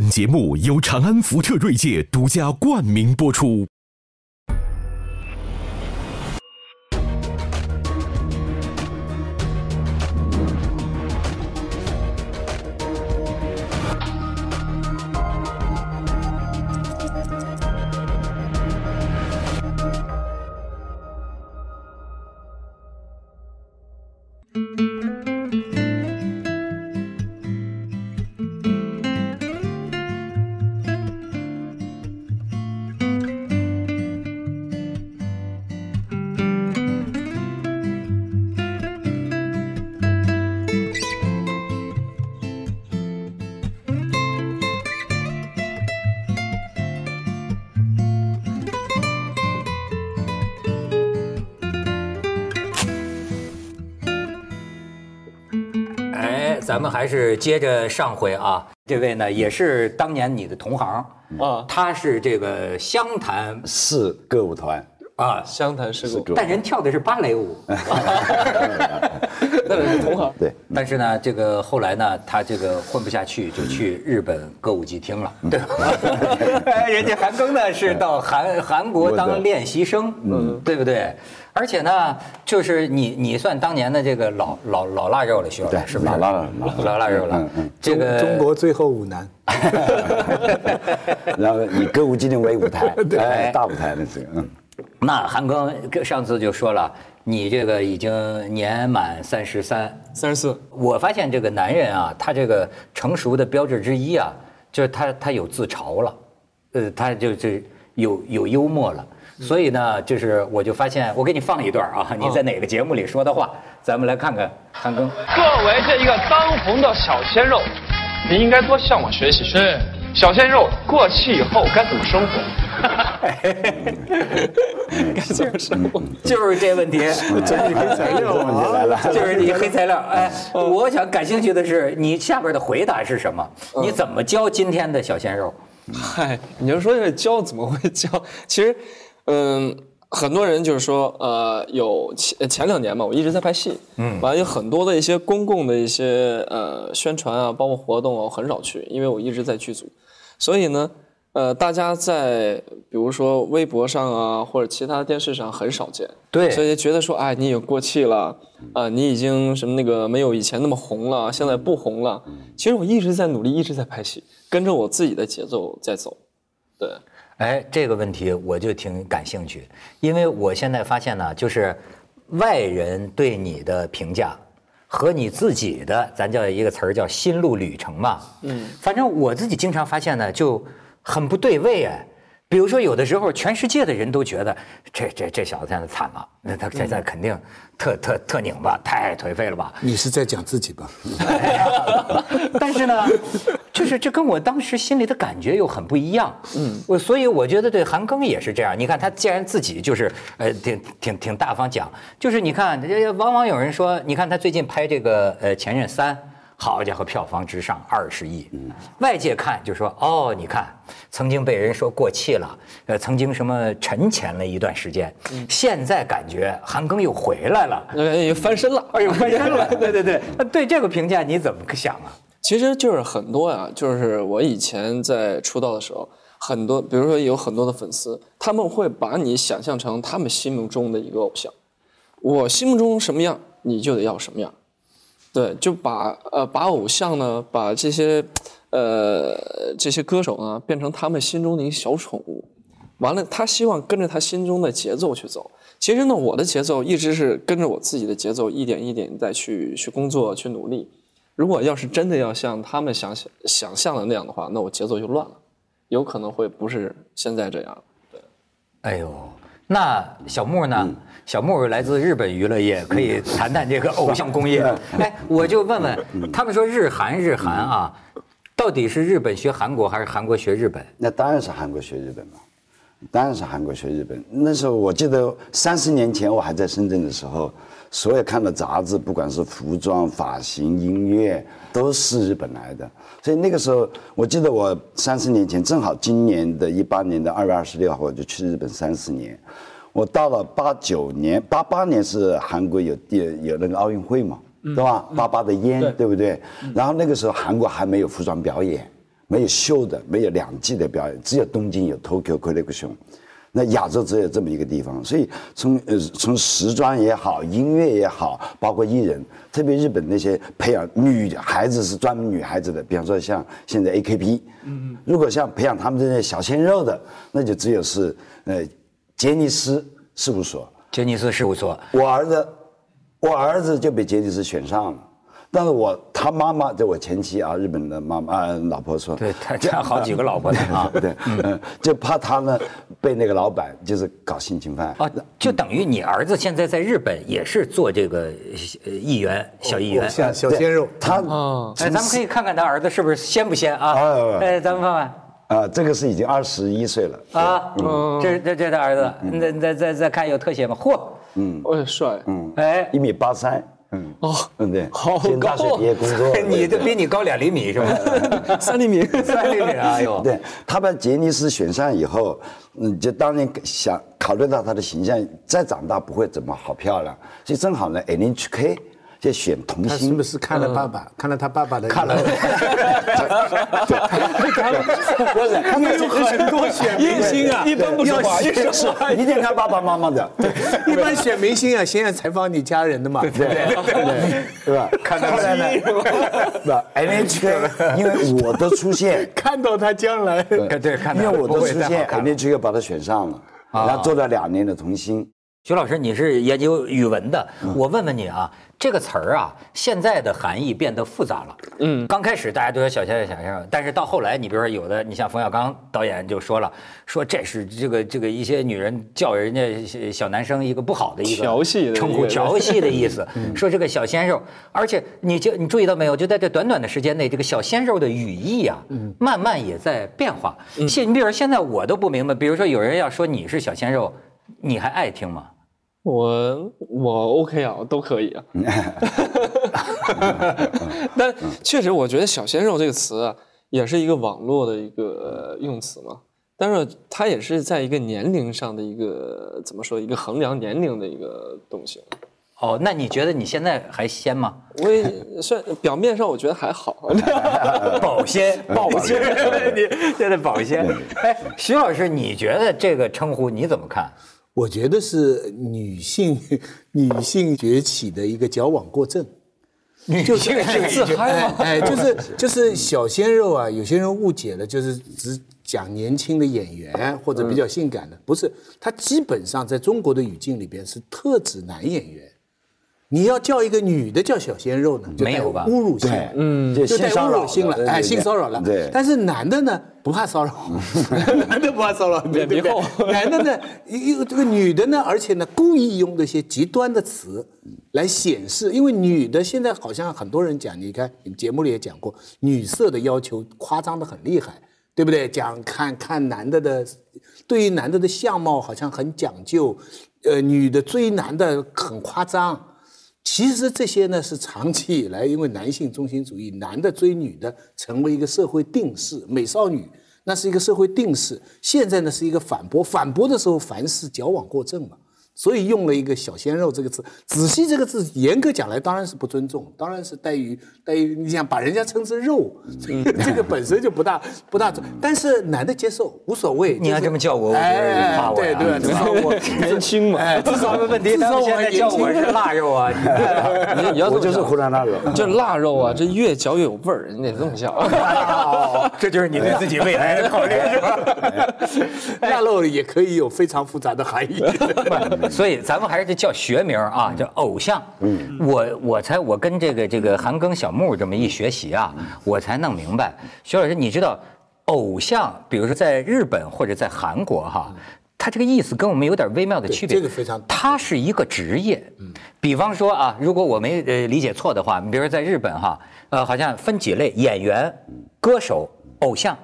本节目由长安福特锐界独家冠名播出。咱们还是接着上回啊，这位呢也是当年你的同行。啊，他是这个湘潭市歌舞团，啊，湘潭市故，但人跳的是芭蕾舞，那是同行。对，但是呢，这个后来呢，他这个混不下去，就去日本歌舞伎厅了，对吧？哎人家韩庚呢是到韩韩国当练习生，嗯，对不对？而且呢，就是你你算当年的这个老老老腊肉了，徐老对师是不是？老腊肉老腊肉老腊肉了嗯嗯。这个中国最后五男，然后以歌舞伎町为舞台，哎，大舞台那是，嗯，那韩庚上次就说了，你这个已经年满三十三，三十四，我发现这个男人啊，他这个成熟的标志之一啊，就是他他有自嘲了，呃，他就就有有幽默了。所以呢，就是我就发现，我给你放一段啊，你在哪个节目里说的话，咱们来看看韩庚。作为这一个当红的小鲜肉，你应该多向我学习学习。小鲜肉过气以后该怎么生活？该怎么生活？就是这问题，就是你黑材料问题来了啊！就是你黑材料。哎，我想感兴趣的是，你下边的回答是什么？你怎么教今天的小鲜肉？嗨，你就说这教怎么会教？其实，嗯，很多人就是说，呃，有前前两年嘛，我一直在拍戏，嗯，完了有很多的一些公共的一些呃宣传啊，包括活动啊，我很少去，因为我一直在剧组，所以呢，呃，大家在比如说微博上啊，或者其他电视上很少见，对所以觉得说，哎，你已经过气了，啊、你已经什么那个没有以前那么红了，现在不红了。其实我一直在努力，一直在拍戏，跟着我自己的节奏在走，对。哎，这个问题我就挺感兴趣，因为我现在发现呢，就是外人对你的评价和你自己的，咱叫一个词儿叫心路旅程嘛。嗯，反正我自己经常发现呢，就很不对位哎。比如说，有的时候全世界的人都觉得这这这小子现在惨了，那他现在肯定特特特拧巴，太颓废了吧？你是在讲自己吧？但是呢，就是这跟我当时心里的感觉又很不一样。嗯，我所以我觉得对韩庚也是这样。你看他既然自己就是呃挺挺挺大方讲，就是你看，呃往往有人说，你看他最近拍这个呃《前任三》。好家伙，票房直上二十亿，外界看就说哦，你看，曾经被人说过气了，呃，曾经什么沉潜了一段时间，现在感觉韩庚又回来了，呃，翻身了，哎呦，翻身了，对对对，那对这个评价你怎么想啊？其实就是很多呀，就是我以前在出道的时候，很多，比如说有很多的粉丝，他们会把你想象成他们心目中的一个偶像，我心目中什么样，你就得要什么样，对，就把呃把偶像呢，把这些呃这些歌手呢，变成他们心中的一个小宠物，完了，他希望跟着他心中的节奏去走。其实呢，我的节奏一直是跟着我自己的节奏，一点一点再去去工作，去努力。如果要是真的要像他们想想想象的那样的话，那我节奏就乱了，有可能会不是现在这样。对哎呦，那小木呢？小木来自日本娱乐业，可以谈谈这个偶像工业。哎，我就问问，他们说日韩日韩啊，到底是日本学韩国还是韩国学日本？那当然是韩国学日本嘛，当然是韩国学日本。那时候我记得三十年前我还在深圳的时候，所有看的杂志，不管是服装、发型、音乐，都是日本来的。所以那个时候，我记得我三十年前，正好今年的一八年的二月二十六号，我就去日本三十年。我到了八九年，八八年是韩国有第有那个奥运会嘛，对吧？八八的烟，对不对？然后那个时候韩国还没有服装表演。没有秀的，没有两季的表演，只有东京有 Tokyo Collection，那亚洲只有这么一个地方，所以从呃从时装也好，音乐也好，包括艺人，特别日本那些培养女孩子是专门女孩子的，比方说像现在 AKB，嗯，如果像培养他们这些小鲜肉的，那就只有是呃杰尼斯事务所。杰尼斯事务所，我儿子，我儿子就被杰尼斯选上了，但是我他妈妈就我前妻啊，日本的妈妈啊老婆说，对他家好几个老婆。呢 啊。对，嗯，就怕他呢被那个老板就是搞性侵犯。啊，就等于你儿子现在在日本也是做这个呃议员小议员。像小鲜肉，他哎，咱们可以看看他儿子是不是鲜不鲜啊？哎哎，咱们看看。啊，这个是已经二十一岁了。啊，嗯。这这这他儿子，再再再再看有特写吗？嚯，嗯。哎，帅，嗯，哎，一米八三，嗯，哦，嗯对，好现在大学高毕业工作，你这比你高两厘米是吧？三厘米，三厘米，哎呦，对他把杰尼斯选上以后，嗯，就当年想考虑到他的形象，再长大不会怎么好漂亮，所以正好呢，NHK 就选童他是星不，是看了爸爸，看了他爸爸的？看了，不是，他们有很多选明星啊，一般不说话，一说是一定看爸爸妈妈的，对。一般选明星啊，先要采访你家人的嘛。对对对吧？看到后来呢，不 NHK 因为我的出现。看到他将来，对，看因为我的出现。，NHK 把他选上了，然后做了两年的童星。徐老师，你是研究语文的，我问问你啊，这个词儿啊，现在的含义变得复杂了。嗯，刚开始大家都说小鲜肉、小鲜肉，但是到后来，你比如说有的，你像冯小刚导演就说了，说这是这个这个一些女人叫人家小男生一个不好的一个调戏的称呼，调戏的意思 说这个小鲜肉，而且你就你注意到没有，就在这短短的时间内，这个小鲜肉的语义啊，慢慢也在变化。现你比如说现在我都不明白，比如说有人要说你是小鲜肉，你还爱听吗？我我 OK 啊，都可以啊。但确实，我觉得“小鲜肉”这个词啊，也是一个网络的一个用词嘛。但是它也是在一个年龄上的一个怎么说，一个衡量年龄的一个东西。哦，那你觉得你现在还鲜吗？我也算表面上我觉得还好，保鲜，保鲜，你现在保鲜。哎，徐老师，你觉得这个称呼你怎么看？我觉得是女性女性崛起的一个矫枉过正。就是这个自哎哎，就是就是小鲜肉啊，有些人误解了，就是只讲年轻的演员或者比较性感的，不是，他基本上在中国的语境里边是特指男演员。你要叫一个女的叫小鲜肉呢，就带没有吧侮辱性，嗯，就就带侮辱性了，哎，性骚扰了。对，但是男的呢不怕骚扰，男的不怕骚扰，对对对。男的呢，一个这个女的呢，而且呢故意用这些极端的词来显示，因为女的现在好像很多人讲，你看你节目里也讲过，女色的要求夸张的很厉害，对不对？讲看看男的的，对于男的的相貌好像很讲究，呃，女的追男的很夸张。其实这些呢是长期以来，因为男性中心主义，男的追女的成为一个社会定势，美少女那是一个社会定势。现在呢是一个反驳，反驳的时候凡事矫枉过正嘛，所以用了一个“小鲜肉”这个字。仔细这个字，严格讲来当然是不尊重，当然是待于待于你想把人家称之肉，这个本身就不大不大。但是男的接受无所谓。你要这么叫我，我觉得夸我呀。对对，至少我年轻嘛。哎，至少问题，他们现在叫我是腊肉啊，你你要我就是湖南腊肉，这腊肉啊，这越嚼越有味儿，你得这么叫。这就是你对自己未来的考虑是吧？腊肉也可以有非常复杂的含义。所以咱们还是得叫学名啊，叫偶像。嗯，我我才我跟这个这个韩庚小木这么一学习啊，我才弄明白。徐老师，你知道偶像，比如说在日本或者在韩国哈。他这个意思跟我们有点微妙的区别，这个非常，它是一个职业，嗯，比方说啊，如果我没呃理解错的话，你比如说在日本哈，呃，好像分几类，演员、歌手、偶像，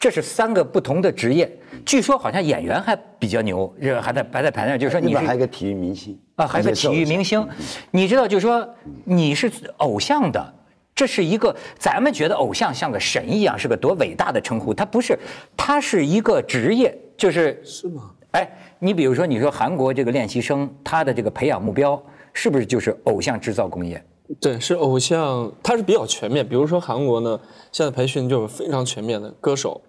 这是三个不同的职业。据说好像演员还比较牛，这还在排在排那，就是说你还有个体育明星啊，还有个体育明星，你知道，就是说你是偶像的。这是一个咱们觉得偶像像个神一样，是个多伟大的称呼，他不是，他是一个职业，就是是吗？哎，你比如说，你说韩国这个练习生，他的这个培养目标是不是就是偶像制造工业？对，是偶像，他是比较全面。比如说韩国呢，现在培训就是非常全面的，歌手、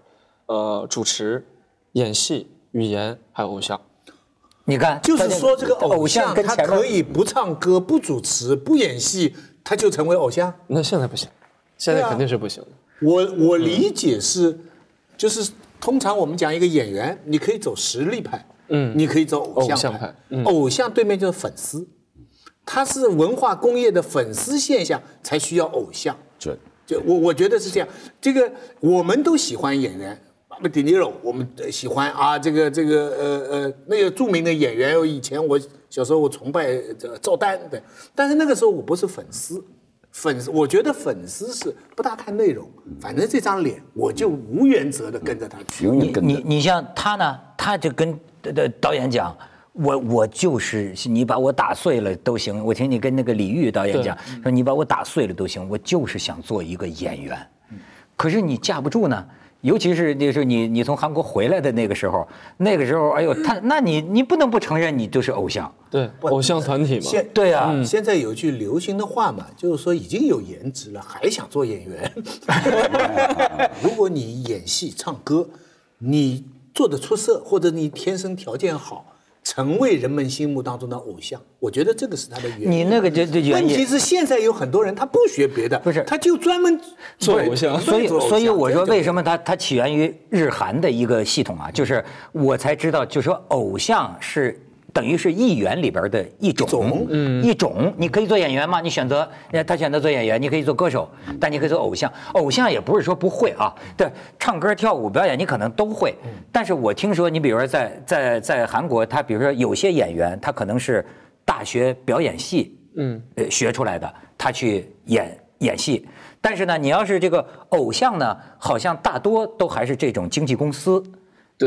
呃，主持、演戏、语言，还有偶像。你看，就是说这个偶偶像像他可以不唱歌、不主持、不演戏，他就成为偶像。那现在不行，现在肯定是不行的。我我理解是，就是通常我们讲一个演员，你可以走实力派，嗯，你可以走偶像偶像派嗯偶像对面就是粉丝，他是文化工业的粉丝现象才需要偶像。准。就我我觉得是这样，这个我们都喜欢演员，巴布迪尼罗我们喜欢啊，这个这个呃呃那个著名的演员，以前我小时候我崇拜赵丹的，但是那个时候我不是粉丝，粉丝我觉得粉丝是不大看内容，反正这张脸我就无原则的跟着他去。你你你像他呢，他就跟的导演讲。我我就是你把我打碎了都行，我听你跟那个李玉导演讲，说你把我打碎了都行，我就是想做一个演员。可是你架不住呢，尤其是那时候你你从韩国回来的那个时候，那个时候哎呦他，那你你不能不承认你就是偶像。对，偶像团体嘛。现对啊，现在有句流行的话嘛，就是说已经有颜值了，还想做演员。如果你演戏、唱歌，你做的出色，或者你天生条件好，成为人们心目当中的偶像，我觉得这个是他的原因。你那个就就原问题是现在有很多人他不学别的，不是他就专门做偶像所以，所以我说，为什么？么它它起源于日韩的一个系统啊？就是我才知道，就是说偶像是等于是艺员里边的一种，种嗯，一种。你可以做演员吗？你选择，他选择做演员，你可以做歌手，但你可以做偶像。偶像也不是说不会啊，对，唱歌、跳舞、表演你可能都会。但是我听说，你比如说在在在韩国，他比如说有些演员，他可能是大学表演系，嗯，呃学出来的，他去演演戏。但是呢，你要是这个偶像呢，好像大多都还是这种经纪公司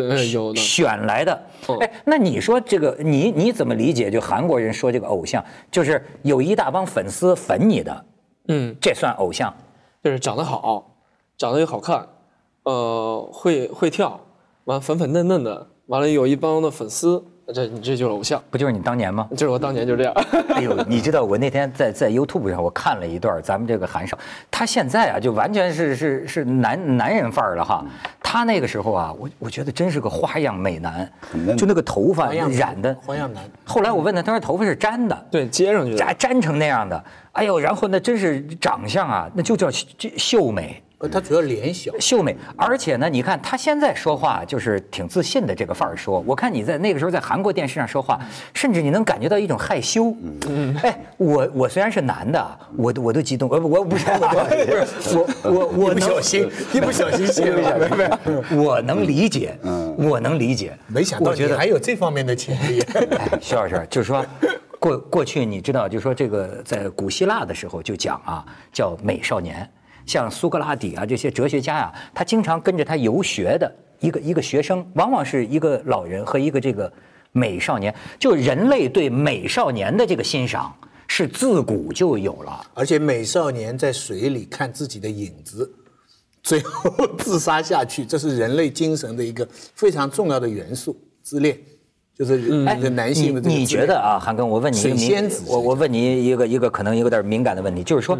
对，有的。选来的。嗯哎，那你说这个，你你怎么理解？就韩国人说这个偶像，就是有一大帮粉丝粉你的，嗯，这算偶像？就是长得好，长得又好看，呃，会会跳，完粉粉嫩嫩的，完了有一帮的粉丝，这你这就是偶像。不就是你当年吗？就是我当年就这样。哎呦，你知道我那天在在 YouTube 上我看了一段咱们这个韩少，他现在啊就完全是是是男男人范儿了哈。他那个时候啊，我我觉得真是个花样美男，就那个头发染的花样男后来我问他，他说头发是粘的，对，接上去的。粘粘成那样的。哎呦，然后那真是长相啊，那就叫秀秀美。呃他主要脸小，秀美，而且呢，你看他现在说话就是挺自信的这个范儿说。我看你在那个时候在韩国电视上说话，甚至你能感觉到一种害羞。嗯，哎，我我虽然是男的，我都我都激动，呃，我不是，我不是，我 我我不小心，一不小心泄露了。我能理解，我能理解。没想到觉得你还有这方面的潜力。哎，徐老师，就是说，过过去你知道，就是说这个在古希腊的时候就讲啊，叫美少年，像苏格拉底啊这些哲学家呀、他经常跟着他游学的一个一个学生，往往是一个老人和一个这个美少年，就人类对美少年的这个欣赏是自古就有了。而且美少年在水里看自己的影子，最后 自杀下去，这是人类精神的一个非常重要的元素，自恋，就是一个男性的这个哎你你觉得啊，韩庚，我问你一个我我问你一个一个可能有点敏感的问题，就是说，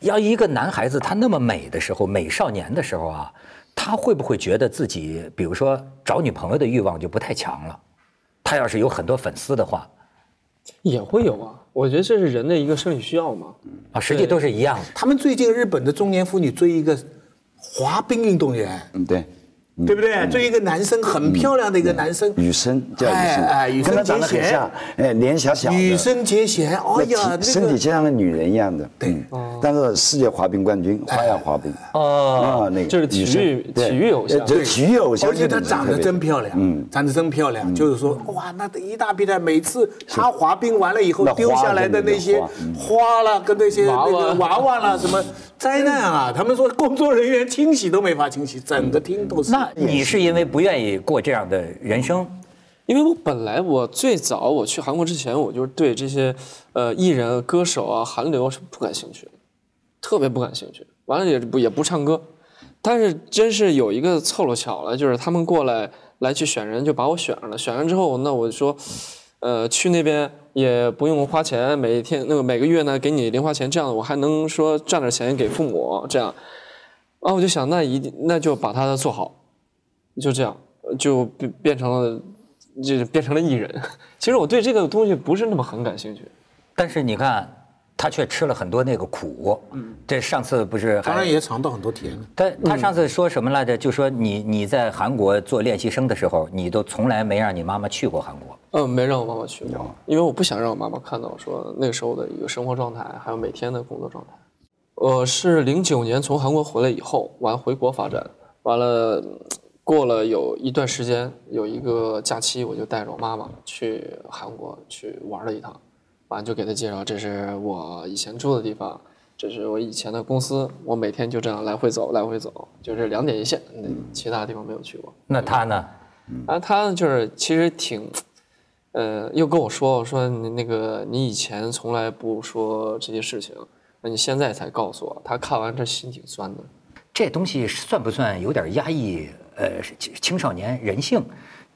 要一个男孩子他那么美的时候，美少年的时候啊，他会不会觉得自己，比如说找女朋友的欲望就不太强了？他要是有很多粉丝的话，也会有啊，我觉得这是人的一个生理需要嘛。啊，实际都是一样的。他们最近日本的中年妇女追一个滑冰运动员，嗯，对，对不对？追一个男生，很漂亮的一个男生，雨生叫雨生哎雨生，生跟他长得结弦很像，哎，脸小小的，羽生结弦，哎那呀，身体就像个女人一样的，对。嗯，但是世界滑冰冠军，花样滑冰，哦，啊，那个就是体育体育偶像。体育偶像，而且她长得真漂亮，嗯，长得真漂亮。就是说，哇，那一大批的，每次她滑冰完了以后丢下来的那些花了，跟那些娃娃。那个娃娃了，什么 灾难啊！他们说工作人员清洗都没法清洗，整个厅都是。那你是因为不愿意过这样的人生？因为我本来我最早我去韩国之前，我就对这些呃艺人、歌手啊、韩流是不感兴趣的，特别不感兴趣。完了也不也不唱歌，但是真是有一个凑了巧了，就是他们过来来去选人，就把我选上了。选上之后，那我就说，呃，去那边也不用花钱，每天那个每个月呢给你零花钱，这样我还能说赚点钱给父母，这样，啊，我就想那一定那就把它做好，就这样就变变成了，就变成了艺人。其实我对这个东西不是那么很感兴趣。但是你看，他却吃了很多那个苦。嗯，这上次不是还当然也尝到很多甜。他他上次说什么来着？就说你你在韩国做练习生的时候，你都从来没让你妈妈去过韩国。嗯，没让我妈妈去过，因为我不想让我妈妈看到说那个时候的一个生活状态，还有每天的工作状态。我是零九年从韩国回来以后，完回国发展，完了过了有一段时间，有一个假期，我就带着我妈妈去韩国去玩了一趟，完就给她介绍这是我以前住的地方，这是我以前的公司，我每天就这样来回走，来回走，就是两点一线，那其他地方没有去过。那他呢？啊，他就是其实挺。呃，又跟我说我说你那个你以前从来不说这些事情，那你现在才告诉我，他看完这心挺酸的。这东西算不算有点压抑？呃，青少年人性，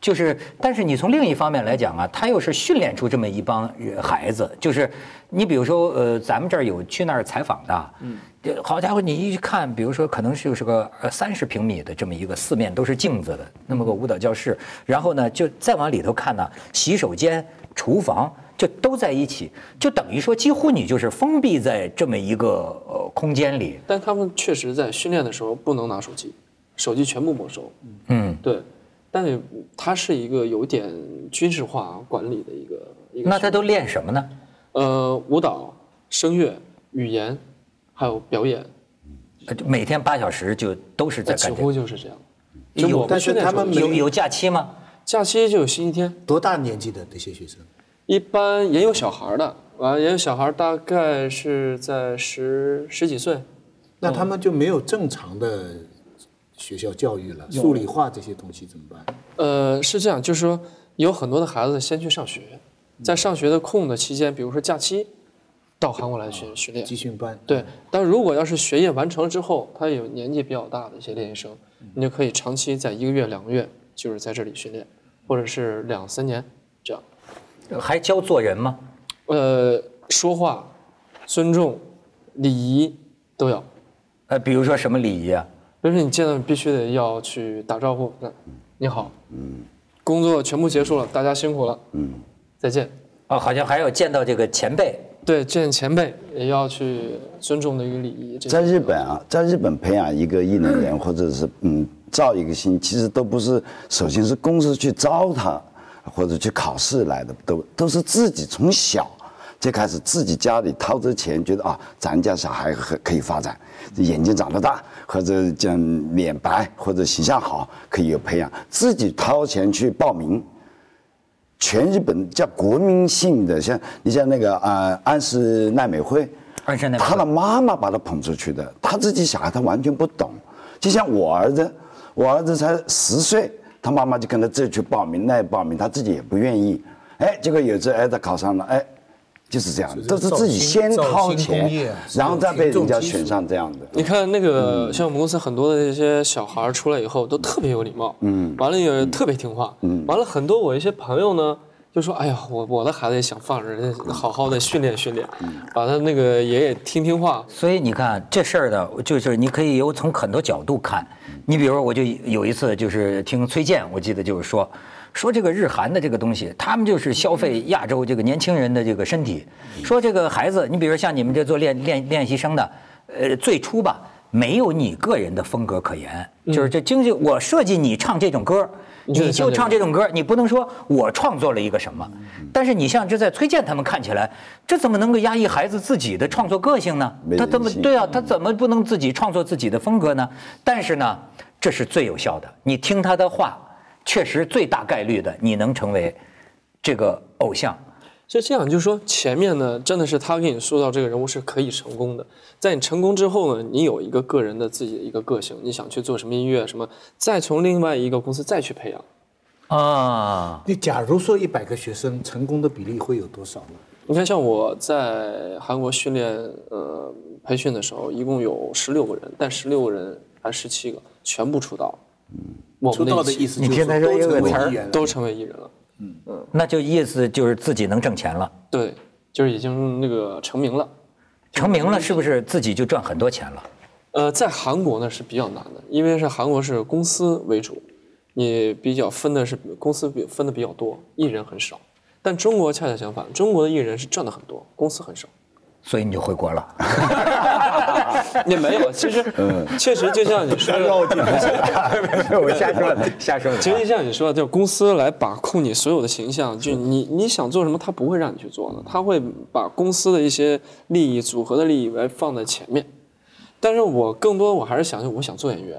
就是，但是你从另一方面来讲啊，他又是训练出这么一帮孩子，就是你比如说，呃，咱们这儿有去那儿采访的，嗯。好家伙，你一看，比如说，可能就是个呃三十平米的这么一个四面都是镜子的那么个舞蹈教室，然后呢，就再往里头看呢，洗手间、厨房就都在一起，就等于说几乎你就是封闭在这么一个呃空间里。但他们确实在训练的时候不能拿手机，手机全部没收。嗯，对，但是它是一个有点军事化管理的一个一个。那他都练什么呢？呃，舞蹈、声乐、语言。还有表演，每天八小时就都是在干。几乎就是这样。有，但是他们有有假期吗？假期就有星期天。多大年纪的那些学生？一般也有小孩的，完也有小孩，大概是在十十几岁。那他们就没有正常的学校教育了，数理化这些东西怎么办？呃，是这样，就是说有很多的孩子先去上学，在上学的空的期间，比如说假期。到韩国来训训练，集训班。对，但如果要是学业完成了之后，他有年纪比较大的一些练习生，你就可以长期在一个月、两个月，就是在这里训练，或者是两三年这样。还教做人吗？呃，说话、尊重、礼仪都要。呃，比如说什么礼仪啊？比如说你见到必须得要去打招呼，那你好，嗯，工作全部结束了，大家辛苦了，嗯，再见。哦，好像还有见到这个前辈。对，见前辈也要去尊重的一个礼仪。在日本啊，在日本培养一个艺能人，或者是嗯造一个星，其实都不是，首先是公司去招他，或者去考试来的，都都是自己从小就开始自己家里掏着钱，觉得啊，咱家小孩可可以发展，眼睛长得大，或者讲脸白，或者形象好，可以有培养，自己掏钱去报名。全日本叫国民性的，像你像那个啊安室奈美惠，安室奈美惠，他的妈妈把他捧出去的，他自己小孩他完全不懂，就像我儿子，我儿子才十岁，他妈妈就跟他这去报名那报名，他自己也不愿意，哎，结果有次哎他考上了，哎。就是这样，都是自己先掏钱，然后再被人家选上这样的。你看那个像我们公司很多的这些小孩出来以后都特别有礼貌，嗯，完了也特别听话，嗯，完了很多我一些朋友呢就说，哎呀，我我的孩子也想放着，好好的训练训练，把他那个爷爷听听话。所以你看这事儿的，就是你可以有从很多角度看。你比如我就有一次就是听崔健，我记得就是说。说这个日韩的这个东西，他们就是消费亚洲这个年轻人的这个身体。说这个孩子，你比如像你们这做练练练习生的，呃，最初吧，没有你个人的风格可言，就是这经济我设计你唱这种歌，你就唱这种歌，你不能说我创作了一个什么。但是你像这在崔健他们看起来，这怎么能够压抑孩子自己的创作个性呢？他怎么对啊？他怎么不能自己创作自己的风格呢？但是呢，这是最有效的，你听他的话。确实，最大概率的你能成为这个偶像，是这样。就是说，前面呢，真的是他给你塑造这个人物是可以成功的。在你成功之后呢，你有一个个人的自己的一个个性，你想去做什么音乐什么，再从另外一个公司再去培养。啊，你假如说一百个学生成功的比例会有多少呢？你看，像我在韩国训练呃培训的时候，一共有十六个人，但十六个人还是十七个全部出道。嗯。出道的意思，你听他说一个词儿，都成为艺人了。那就意思就是自己能挣钱了，对，就是已经那个成名了。成名了是不是自己就赚很多钱了？呃，在韩国呢是比较难的，因为是韩国是公司为主，你比较分的是公司比分的比较多，艺人很少。但中国恰恰相反，中国的艺人是赚的很多，公司很少。所以你就回国了。也没有，其实，嗯确实就像你说的，我瞎说的，瞎说的。其实就像你说的，就是公司来把控你所有的形象，就你你想做什么，他不会让你去做的，他会把公司的一些利益组合的利益来放在前面。但是我更多我还是想，我想做演员，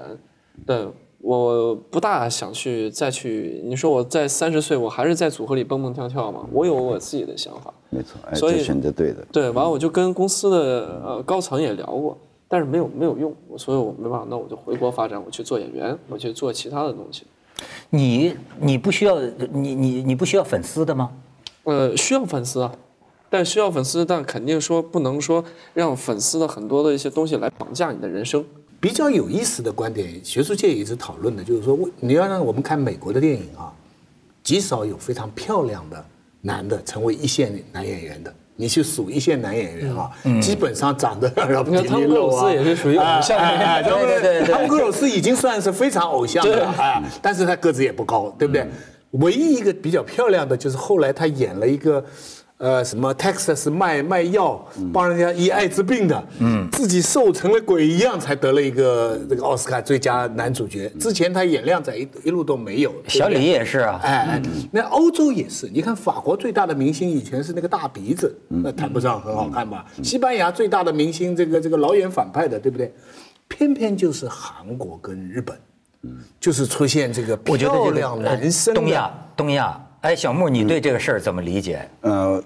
对，我不大想去再去。你说我在三十岁，我还是在组合里蹦蹦跳跳嘛？我有我自己的想法。没错，哎，所以选择对的。对，完了我就跟公司的呃高层也聊过，但是没有没有用，所以我没办法，那我就回国发展，我去做演员，我去做其他的东西。你你不需要你你你不需要粉丝的吗？呃，需要粉丝啊，但需要粉丝，但肯定说不能说让粉丝的很多的一些东西来绑架你的人生。比较有意思的观点，学术界一直讨论的，就是说，你要让我们看美国的电影啊，极少有非常漂亮的男的成为一线男演员的。你去数一线男演员啊，基本上长得你看汤姆克鲁斯也是属于偶像哎哎哎对对对对汤姆克鲁斯已经算是非常偶像了，啊，但是他个子也不高，对不对？唯一一个比较漂亮的就是后来他演了一个。呃，什么 Texas 卖卖药，帮人家医艾滋病的，嗯，自己瘦成了鬼一样，才得了一个这个奥斯卡最佳男主角。之前他演靓仔一一路都没有。小李也是啊，哎哎，那欧洲也是，你看法国最大的明星以前是那个大鼻子，那谈不上很好看吧？西班牙最大的明星，这个这个老演反派的，对不对？偏偏就是韩国跟日本，就是出现这个我觉得这个漂亮男生的东亚东亚。哎，小木，你对这个事儿怎么理解？呃，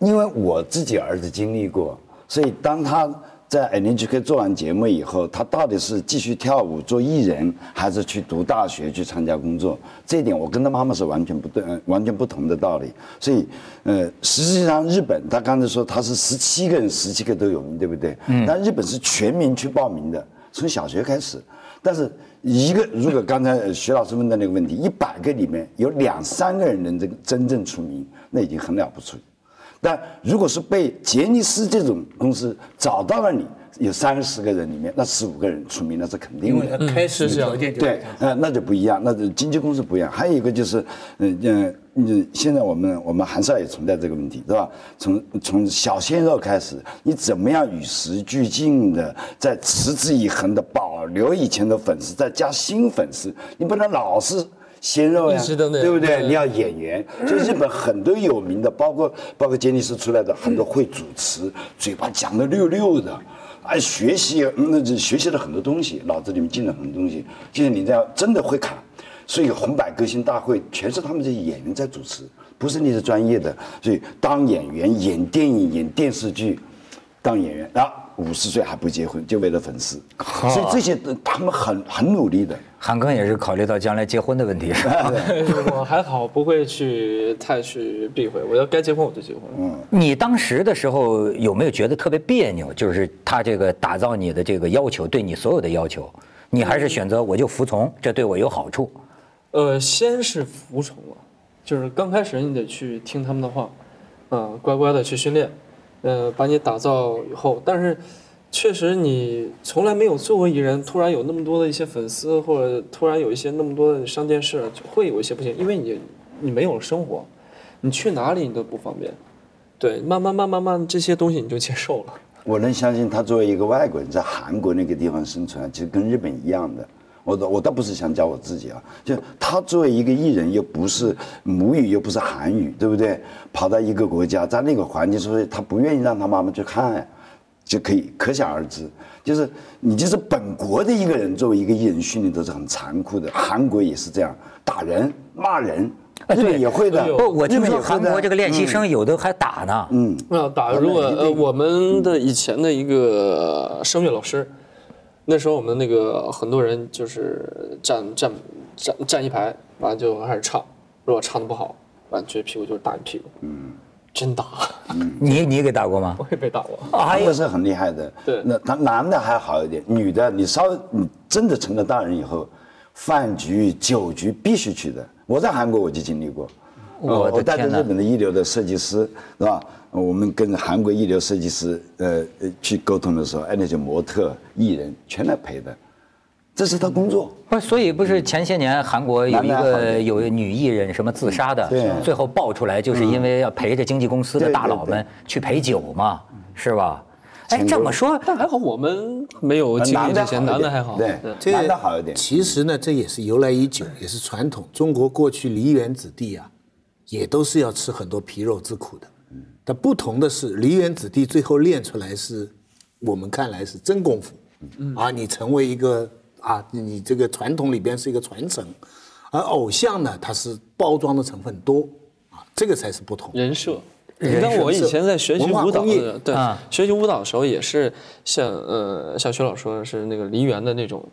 因为我自己儿子经历过，所以当他在 NHK 做完节目以后，他到底是继续跳舞做艺人，还是去读大学去参加工作？这一点我跟他妈妈是完全不对，呃完全不同的道理。所以，呃，实际上日本他刚才说他是十七个人，十七个都有名，对不对？嗯。但日本是全民去报名的，从小学开始。但是一个，如果刚才徐老师问的那个问题，一百个里面有两三个人能真真正出名，那已经很了不起。但如果是被杰尼斯这种公司找到了你，有三十个人里面，那十五个人出名那是肯定因为的。他开始是条件就对，呃，那就不一样，那就经纪公司不一样。还有一个就是，嗯嗯嗯，现在我们我们韩少也存在这个问题，对吧？从从小鲜肉开始，你怎么样与时俱进的，在持之以恒的保留以前的粉丝，再加新粉丝，你不能老是。鲜肉呀对不对？对你要演员，所以日本很多有名的，包括包括杰尼斯出来的很多会主持，嘴巴讲的溜溜的，哎，学习嗯那就学习了很多东西，脑子里面进了很多东西，就是你这样真的会看。所以红白歌星大会全是他们这些演员在主持，不是那些专业的。所以当演员演电影、演电视剧，当演员，然后五十岁还不结婚，就为了粉丝。所以这些他们很很努力的。韩庚也是考虑到将来结婚的问题，是吧？我还好，不会去太去避讳。我要该结婚我就结婚。嗯，你当时的时候有没有觉得特别别扭？就是他这个打造你的这个要求，对你所有的要求，你还是选择我就服从，这对我有好处。呃，先是服从了，就是刚开始你得去听他们的话，嗯、乖乖的去训练，呃，把你打造以后，但是确实你从来没有做过艺人，突然有那么多的一些粉丝，或者突然有一些那么多的上电视，就会有一些不行，因为你你没有了生活，你去哪里你都不方便，对，慢慢慢慢慢这些东西你就接受了。我能相信他作为一个外国人在韩国那个地方生存，其实跟日本一样的。我倒我倒不是想讲我自己啊，就他作为一个艺人，又不是母语，又不是韩语，对不对？跑到一个国家，在那个环境，所以他不愿意让他妈妈去看呀，就可以可想而知。就是你就是本国的一个人，作为一个艺人训练都是很残酷的。韩国也是这样，打人、骂人，日本也会的。不，我听说韩国这个练习生有的还打呢。嗯，啊，打如果呃，我们的以前的一个声乐老师，那时候我们那个很多人就是站站站站一排，完了就开始唱，如果唱的不好，完了撅屁股就是打你屁股，嗯，真打，嗯你你给打过吗？我也被打过。韩国是很厉害的。对那他男的还好一点，女的你稍微你真的成了大人以后，饭局、酒局必须去的。我在韩国我就经历过，我我带着日本的一流的设计师，是吧？我们跟韩国一流设计师呃呃去沟通的时候，哎，那些模特、艺人全来陪的，这是他工作。不是，所以不是前些年韩国有一个点有女艺人什么自杀的，最后爆出来就是因为要陪着经纪公司的大佬们去陪酒嘛，是吧？哎，这么说，但还好我们没有经历这些，男的还好。对，男的好一点。其实呢，这也是由来已久，也是传统。中国过去梨园子弟啊，也都是要吃很多皮肉之苦的。但不同的是，梨园子弟最后练出来是，我们看来是真功夫，啊，你成为一个啊，你这个传统里边是一个传承，而偶像呢，它是包装的成分多，啊，这个才是不同。人设。你看我以前在学习舞蹈的，对啊，学习舞蹈的时候也是像呃像徐老说的是那个梨园的那种，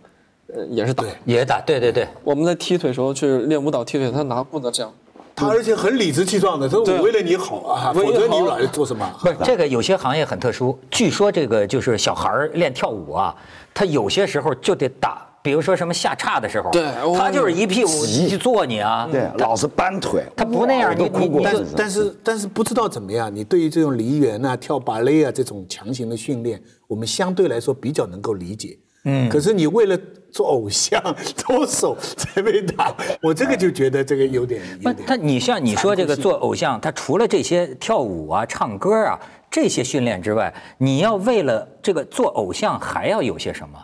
呃也是打。也打，对对对，我们在踢腿时候去练舞蹈踢腿，他拿棍子这样，他而且很理直气壮的，说我为了你好啊，为了好否则你老是做什么？不是这个有些行业很特殊，据说这个就是小孩儿练跳舞啊，他有些时候就得打，比如说什么下叉的时候，对他就是一屁股急去坐你啊，对，老是扳腿。他不那样都你你你就哭过是但是但是不知道怎么样，你对于这种梨园啊、跳芭蕾啊这种强行的训练，我们相对来说比较能够理解。嗯，可是你为了做偶像脱手才被打，我这个就觉得这个有点不。他你像你说这个做偶像，他除了这些跳舞啊、唱歌啊这些训练之外，你要为了这个做偶像还要有些什么？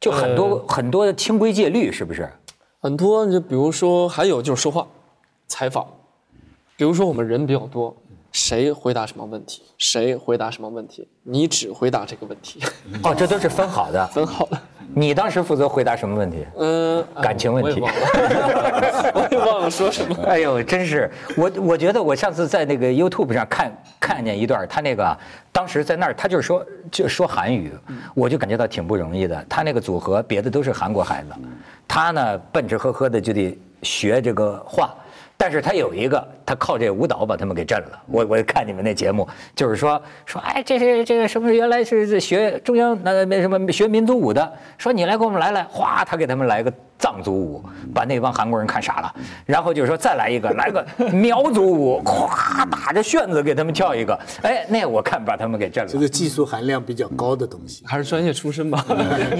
就很多、很多的清规戒律，是不是？很多就比如说还有就是说话，采访，比如说我们人比较多，谁回答什么问题，谁回答什么问题，你只回答这个问题，哦，这都是分好的。分好的。你当时负责回答什么问题？嗯，感情问题我也忘了，说什么。哎呦，真是我，我觉得我上次在那个 YouTube 上看看见一段，他那个啊当时在那儿，他就是说就说韩语，我就感觉到挺不容易的。他那个组合别的都是韩国孩子，他呢笨吃呵呵的就得学这个话。但是他有一个，他靠这舞蹈把他们给震了。我我看你们那节目，就是说说，哎，这是这个什么？原来是学中央那那什么学民族舞的，说你来给我们来来，哗，他给他们来个藏族舞，把那帮韩国人看傻了。然后就是说再来一个，来个苗族舞，咵打着旋子给他们跳一个。哎，那我看把他们给震了。这个技术含量比较高的东西。还是专业出身吧。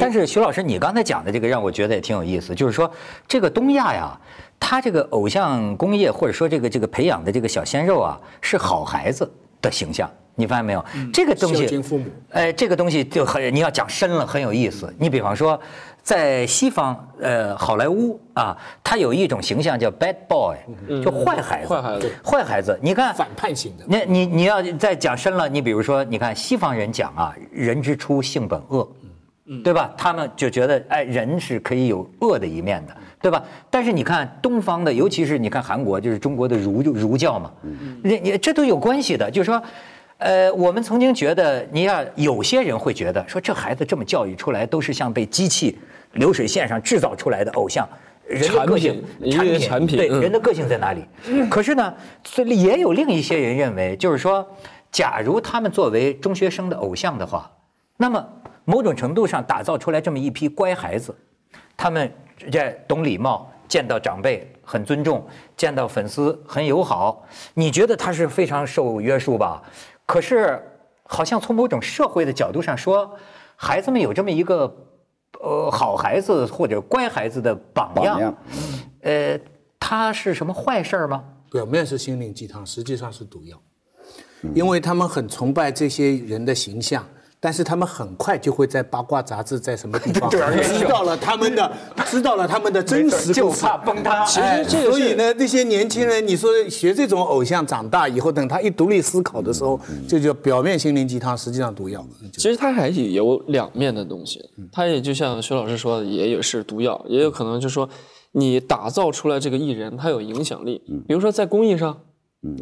但是徐老师，你刚才讲的这个让我觉得也挺有意思，就是说这个东亚呀，它这个偶像工业或者说这个这个培养的这个小鲜肉啊，是好孩子的形象。你发现没有？这个东西，哎，这个东西就很，你要讲深了，很有意思。你比方说，在西方，呃，好莱坞啊，他有一种形象叫 bad boy，就坏孩子，坏孩子坏孩子。你看，反叛型的，那你你要再讲深了，你比如说，你看西方人讲啊，人之初性本恶，对吧？他们就觉得哎，人是可以有恶的一面的，对吧？但是你看东方的，尤其是你看韩国，就是中国的儒儒教嘛，你你这都有关系的。就是说，呃，我们曾经觉得，你要有些人会觉得说，这孩子这么教育出来，都是像被机器流水线上制造出来的偶像。人的个性产品对嗯人的个性在哪里？可是呢，所以也有另一些人认为，就是说，假如他们作为中学生的偶像的话，那么某种程度上打造出来这么一批乖孩子，他们这懂礼貌，见到长辈很尊重，见到粉丝很友好，你觉得他是非常受约束吧？可是好像从某种社会的角度上说，孩子们有这么一个呃好孩子或者乖孩子的榜样，榜样呃，他是什么坏事吗？表面是心灵鸡汤，实际上是毒药，因为他们很崇拜这些人的形象。但是他们很快就会在八卦杂志在什么地方 知道了他们的，知道了他们的真实就怕崩塌。其实这个是所以呢，那些年轻人，你说学这种偶像，长大以后，等他一独立思考的时候，这就表面心灵鸡汤，实际上毒药。其实它还有两面的东西，它也就像徐老师说的，也有是毒药，也有可能就是说，你打造出来这个艺人，他有影响力。比如说在公益上，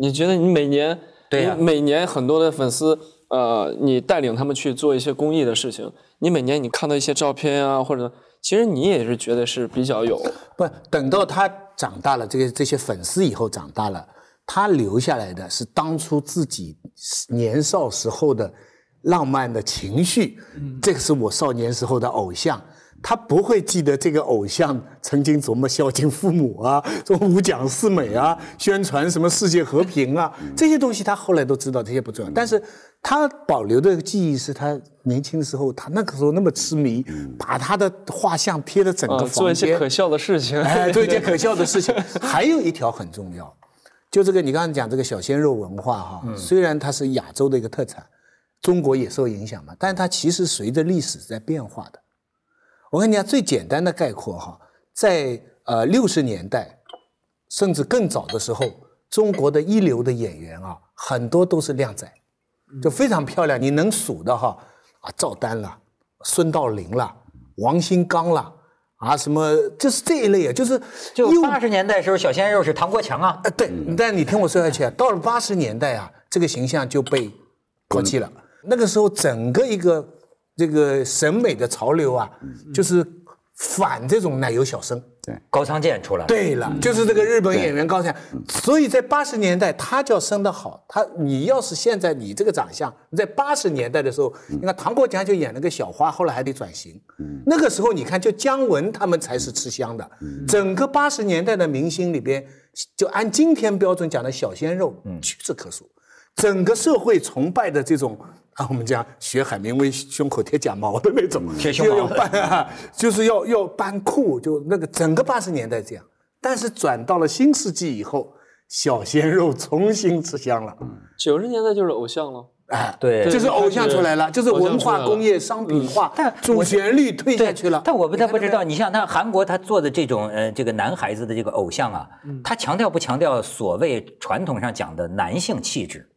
你觉得你每年，对每年很多的粉丝，呃，你带领他们去做一些公益的事情，你每年你看到一些照片啊，或者其实你也是觉得是比较有，不，等到他长大了，这个这些粉丝以后长大了，他留下来的是当初自己年少时候的浪漫的情绪，嗯这个是我少年时候的偶像。他不会记得这个偶像曾经多么孝敬父母啊，做五讲四美啊，宣传什么世界和平啊，这些东西他后来都知道，这些不重要。但是他保留的记忆是他年轻的时候，他那个时候那么痴迷，把他的画像贴了整个房间做一些，可笑的事情，哎，做一些可笑的事情。还有一条很重要，就这个你刚才讲这个小鲜肉文化哈，虽然它是亚洲的一个特产，中国也受影响嘛，但它其实随着历史在变化的。我跟你讲最简单的概括哈，在呃六十年代，甚至更早的时候，中国的一流的演员啊，很多都是靓仔，就非常漂亮，你能数的哈啊，赵丹啦，孙道临啦，王新刚啦。啊，什么就是这一类啊，就是又就八十年代时候，小鲜肉是唐国强啊，呃，对，但你听我说下去啊，到了八十年代啊，这个形象就被抛弃了。那个时候，整个一个这个审美的潮流啊，就是反这种奶油小生。对高仓健出来了。对了，就是这个日本演员高翔，所以在八十年代他叫生得好。他你要是现在你这个长相，你在八十年代的时候，你看唐国强就演了个小花，后来还得转型。那个时候你看，就姜文他们才是吃香的。整个八十年代的明星里边，就按今天标准讲的小鲜肉，屈指可数。整个社会崇拜的这种啊，我们讲学海明威胸口贴假毛的那种，贴胸毛就是要要扮酷，就那个整个八十年代这样。但是转到了新世纪以后，小鲜肉重新吃香了，九十年代就是偶像了。哎，对就是偶像出来了，就是文化工业商品化，但主旋律退下去了。但我不太不知道，你像他韩国他做的这种呃这个男孩子的这个偶像啊，他强调不强调所谓传统上讲的男性气质、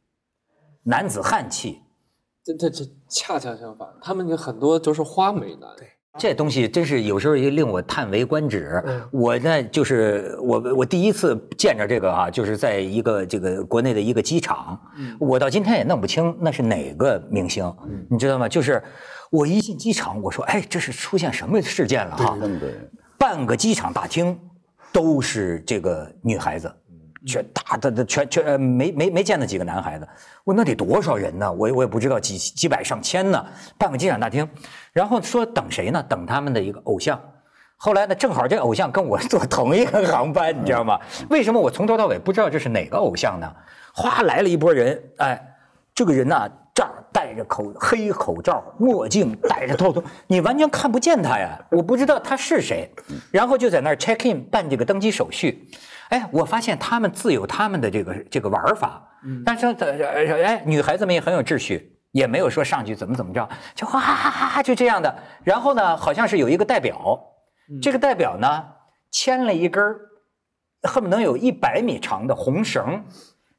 男子汉气？这这这恰恰相反，他们有很多都是花美男。对，这东西真是有时候也令我叹为观止。我呢，就是我我第一次见着这个啊，就是在一个这个国内的一个机场，我到今天也弄不清那是哪个明星，你知道吗？就是我一进机场，我说，哎，这是出现什么事件了哈？对，半个机场大厅都是这个女孩子，全大的的全全呃没没没见到几个男孩子，我那得多少人呢？我我也不知道几几百上千呢，办个机场大厅，然后说等谁呢？等他们的一个偶像。后来呢，正好这个偶像跟我 坐同一个航班，你知道吗？为什么我从头到尾不知道这是哪个偶像呢？哗来了一波人，哎，这个人呐、这儿戴着口黑口罩、墨镜，戴着头头，你完全看不见他呀，我不知道他是谁。然后就在那儿 check in 办这个登机手续。哎，我发现他们自有他们的这个这个玩法，但是哎，女孩子们也很有秩序，也没有说上去怎么怎么着，就哈哈哈哈就这样的。然后呢，好像是有一个代表，这个代表呢牵了一根恨不能有一百米长的红绳，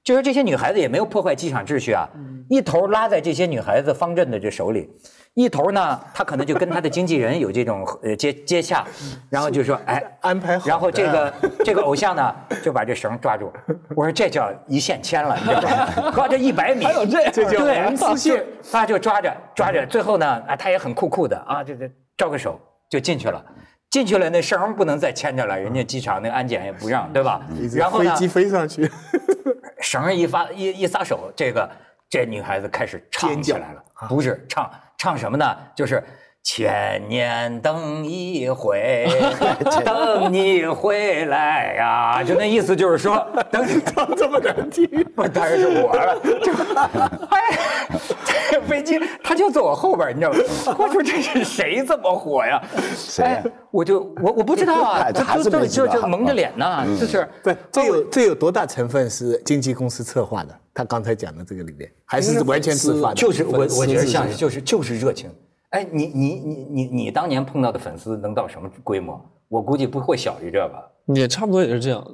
就是这些女孩子也没有破坏机场秩序啊，一头拉在这些女孩子方阵的这手里，一头呢，他可能就跟他的经纪人有这种呃接接洽，然后就说哎安排好的然后这个这个偶像呢就把这绳抓住，我说这叫一线牵了，你知道吗？抓这一百米，还有这这叫对无丝线，他就抓着抓着，最后呢啊他也很酷酷的啊，这这招个手就进去了。进去了，那绳不能再牵着了，人家机场那安检也不让，对吧？然后呢，飞机飞上去，绳儿一发一一撒手，这个这女孩子开始唱尖叫起来了，不是唱唱什么呢？就是千年等一回，等你回来呀、就那意思就是说，等你唱这么难听，不，当然是我了。飞机他就坐我后边，你知道吗？我说这是谁这么火呀？谁我就我我不知道啊，哎他就就就蒙着脸呢，就是对，这有这有多大成分是经纪公司策划的？他刚才讲的这个里面，还是完全自发的？就是我我觉得像是是就是就是热情。哎，你你你你你当年碰到的粉丝能到什么规模？我估计不会小于这吧。也差不多也是这样的，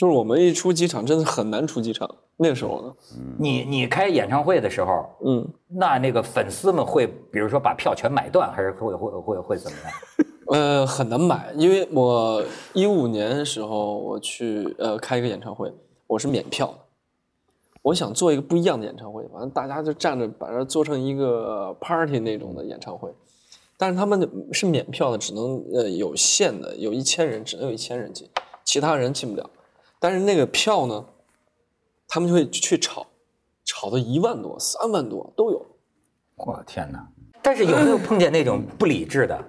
就是我们一出机场真的很难出机场。那个时候呢，你你开演唱会的时候，嗯，那那个粉丝们会比如说把票全买断，还是会会会会怎么样？呃，很难买，因为我一五年的时候我去呃开一个演唱会，我是免票的，我想做一个不一样的演唱会，反正大家就站着把它做成一个 party 那种的演唱会，但是他们是免票的，只能呃有限的，有一千人，只能有一千人进，其他人进不了。但是那个票呢，他们就会去炒，炒到一万多、三万多都有。我天哪！但是有没有碰见那种不理智的？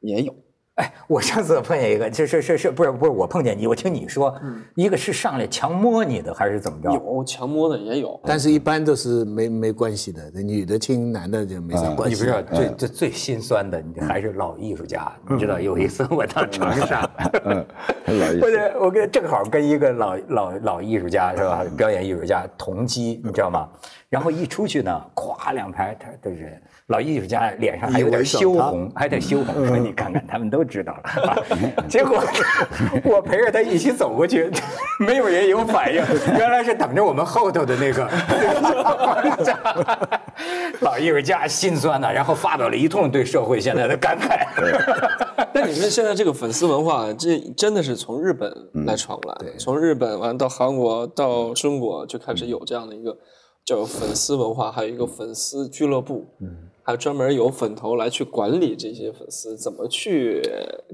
也有。哎，我上次碰见一个，就是是是不是不是我碰见你，我听你说，一个是上来强摸你的，还是怎么着？有强摸的也有，但是一般都是没没关系的，女的亲男的就没啥关系。你不知道最最最心酸的，你还是老艺术家。你知道有一次我到长沙，我这我跟正好跟一个老老老艺术家是吧，表演艺术家同机，你知道吗？然后一出去呢，咵两排他的人。老艺术家脸上还有点羞红，还得羞红，说你看看，他们都知道了。结果 我陪着他一起走过去，没有人有反应，原来是等着我们后头的那个老艺术家心酸呐，然后发表了一通对社会现在的感慨。但你们现在这个粉丝文化，这真的是从日本来传过来，从日本完到韩国到中国就开始有这样的一个叫粉丝文化，还有一个粉丝俱乐部。嗯。还专门有粉头来去管理这些粉丝，怎么去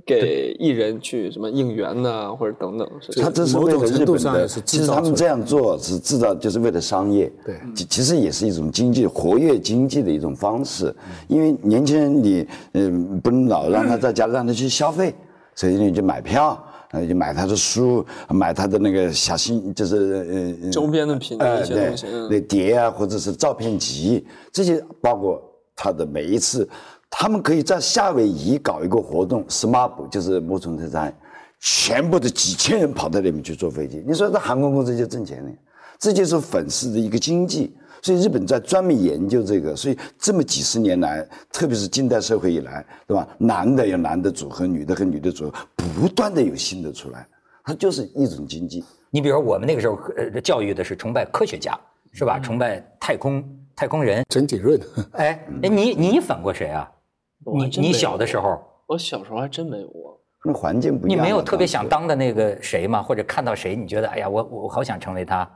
给艺人去什么应援呢，或者等等。他这是为了日本的，其实他们这样做是制造，就是为了商业。对，其实也是一种经济活跃经济的一种方式。因为年轻人你嗯不能老让他在家，让他去消费，所以你就买票，呃就买他的书，买他的那个小心，就是呃周边的品一些东西，那碟啊或者是照片集这些包括。他的每一次，他们可以在夏威夷搞一个活动，SMAP 就是木村特哉，全部的几千人跑到那边去坐飞机。你说这航空公司就挣钱了，这就是粉丝的一个经济。所以日本在专门研究这个，所以这么几十年来，特别是近代社会以来，对吧？男的有男的组合，女的和女的组合，不断的有新的出来，它就是一种经济。你比如说我们那个时候，呃，教育的是崇拜科学家，是吧？崇拜太空。太空人陈景润，哎哎，你你反过谁啊？你你小的时候，我小时候还真没有过。那环境不一样。你没有特别想当的那个谁吗？或者看到谁，你觉得哎呀，我我好想成为他？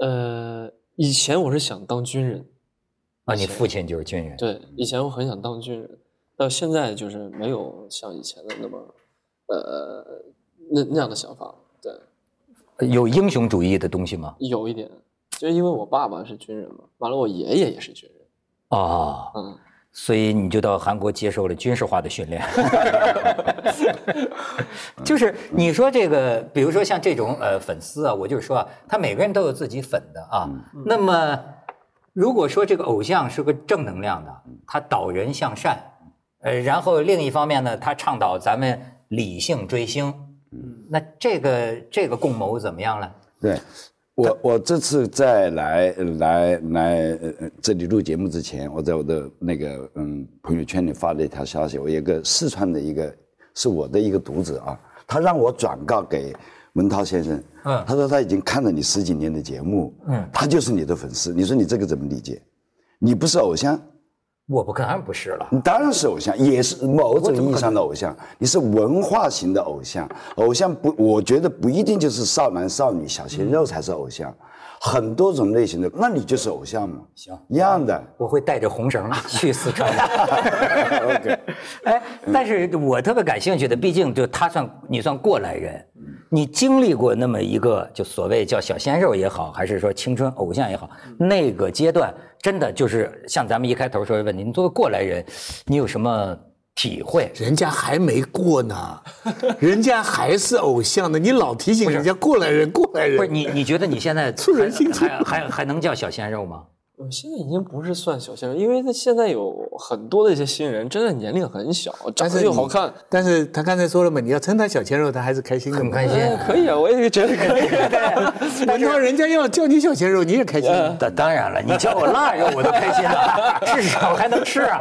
呃，以前我是想当军人。啊，你父亲就是军人。对，以前我很想当军人，到现在就是没有像以前的那么，呃，那那样的想法。对，有英雄主义的东西吗？有一点。就因为我爸爸是军人嘛，完了我爷爷也是军人，啊，嗯，所以你就到韩国接受了军事化的训练。就是你说这个，比如说像这种呃粉丝啊，我就是说啊，他每个人都有自己粉的啊。那么如果说这个偶像是个正能量的，他导人向善，呃，然后另一方面呢，他倡导咱们理性追星，那这个这个共谋怎么样呢？对。我我这次在来来来这里录节目之前，我在我的那个嗯朋友圈里发了一条消息，我有个四川的一个是我的一个读者啊，他让我转告给文涛先生，嗯，他说他已经看了你十几年的节目，嗯，他就是你的粉丝，你说你这个怎么理解？你不是偶像？我不当然不是了，你当然是偶像，也是某种意义上的偶像。你是文化型的偶像，偶像不，我觉得不一定就是少男少女、小鲜肉才是偶像，很多种类型的，那你就是偶像嘛。行，一样的。我会带着红绳 去四川。OK，哎，但是我特别感兴趣的，毕竟就他算你算过来人，你经历过那么一个就所谓叫小鲜肉也好，还是说青春偶像也好，那个阶段。真的就是像咱们一开头说的问题，你作为过来人，你有什么体会？人家还没过呢，人家还是偶像呢，你老提醒人家过来人，过来人。不是你，你觉得你现在 促人心还还还能叫小鲜肉吗？我现在已经不是算小鲜肉，因为他现在有很多的一些新人，真的年龄很小，长得又好看。但是他刚才说了嘛，你要称他小鲜肉，他还是开心的，很开心。可以啊，我也觉得可以。但是人家要叫你小鲜肉，你也开心。当当然了，你叫我腊肉，我都开心了，至少还能吃啊。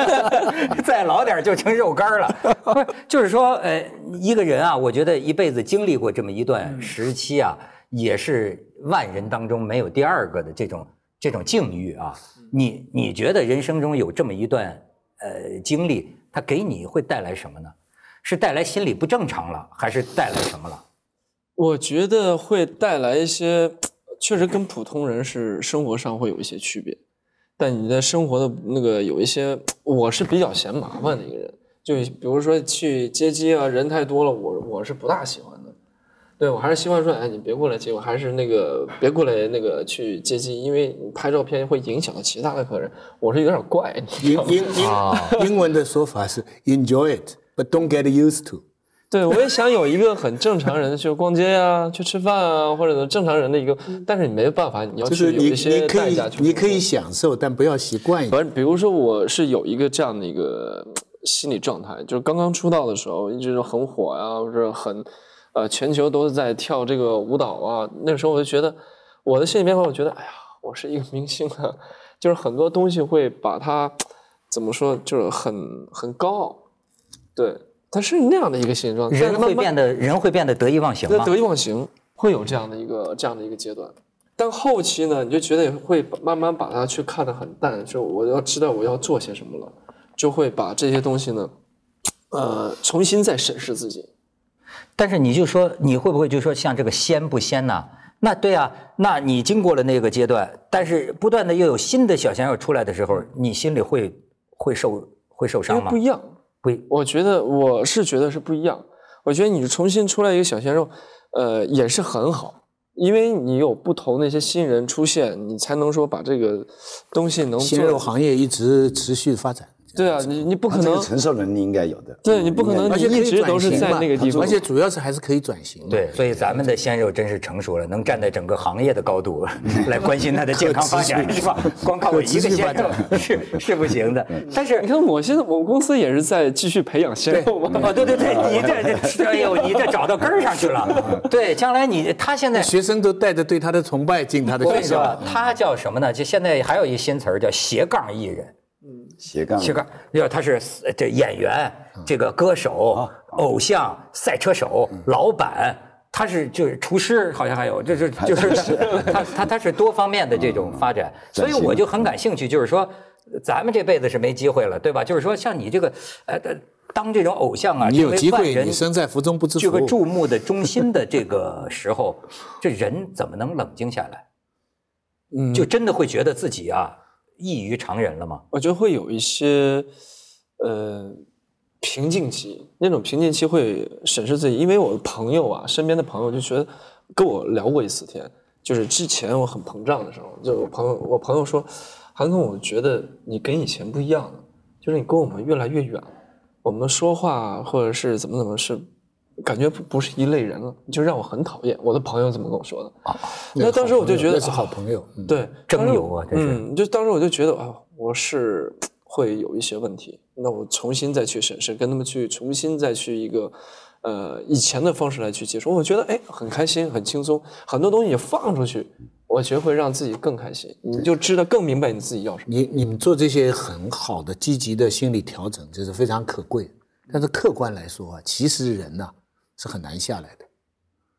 再老点就成肉干了。不是，就是说，呃，一个人啊，我觉得一辈子经历过这么一段时期啊，也是万人当中没有第二个的这种。这种境遇啊，你你觉得人生中有这么一段呃经历，它给你会带来什么呢？是带来心理不正常了，还是带来什么了？我觉得会带来一些，确实跟普通人是生活上会有一些区别。但你在生活的那个有一些，我是比较嫌麻烦的一个人，就比如说去接机啊，人太多了，我我是不大喜欢的。对我还是希望说，哎，你别过来接我，还是那个别过来那个去接机，因为你拍照片会影响到其他的客人，我是有点怪，你英？英英 英文的说法是 enjoy it, but don't get used to。对，我也想有一个很正常人去逛街啊，去吃饭啊，或者正常人的一个，但是你没办法，你要去有一些你可以代价去你可以享受，但不要习惯。不是，比如说我是有一个这样的一个呃心理状态，就是刚刚出道的时候，一直都很火呀、或者很，呃，全球都是在跳这个舞蹈啊。那个时候我就觉得，我的心理变化，我觉得，哎呀，我是一个明星啊，就是很多东西会把它怎么说，就是很很高傲，对，它是那样的一个心理状态。人会变得人会变得得意忘形吗？得意忘形会有这样的一个这样的一个阶段，但后期呢，你就觉得也会慢慢把它去看得很淡，就我要知道我要做些什么了，就会把这些东西呢，呃，重新再审视自己。但是你就说你会不会就说像这个鲜不鲜呢？那对啊，那你经过了那个阶段，但是不断的又有新的小鲜肉出来的时候，你心里会会受会受伤吗？不一样，不我觉得我是觉得是不一样。我觉得你重新出来一个小鲜肉，呃，也是很好，因为你有不同的一些新人出现，你才能说把这个东西能鲜做肉行业一直持续发展。对啊，你你不可能这个承受能力应该有的。对你不可能而且一直都是在那个地方而且主要是还是可以转型嘛。对，所以咱们的鲜肉真是成熟了，能站在整个行业的高度 来关心他的健康发展，是吧？光靠我一个鲜肉是是不行的。但是你看，我现在我们公司也是在继续培养鲜肉嘛。哦，对对对，你这这，哎呦，你这找到根儿上去了。对，将来你他现在学生都带着对他的崇拜进他的我跟你说学校。，他叫什么呢？就现在还有一新词儿叫斜杠艺人。斜杠。斜杠，要他是呃这演员、这个歌手、偶像、赛车手、老板，他是就是厨师，好像还有，就是就是他他他是多方面的这种发展，所以我就很感兴趣，就是说咱们这辈子是没机会了，对吧？就是说像你这个呃呃当这种偶像啊，你有成为机会，万人你身在福中不知福这个。注目的中心的这个时候，这人怎么能冷静下来？嗯，就真的会觉得自己啊异于常人了吗？我觉得会有一些呃瓶颈期，那种瓶颈期会审视自己，因为我的朋友啊，身边的朋友就觉得跟我聊过一次天，就是之前我很膨胀的时候，就我朋友我朋友说，韩庚，我觉得你跟以前不一样了，就是你跟我们越来越远了，我们说话或者是怎么怎么是。感觉不不是一类人了，就让我很讨厌。我的朋友怎么跟我说的，那当时我就觉得那是好啊朋友。嗯对，征当时友啊这是嗯，就当时我就觉得啊，我是会有一些问题，那我重新再去审视，跟他们去重新再去一个呃以前的方式来去接触，我觉得哎很开心，很轻松，很多东西也放出去，我觉得会让自己更开心，你就知道更明白你自己要什么。你你们做这些很好的积极的心理调整，这是非常可贵。但是客观来说啊，其实人呐、是很难下来的。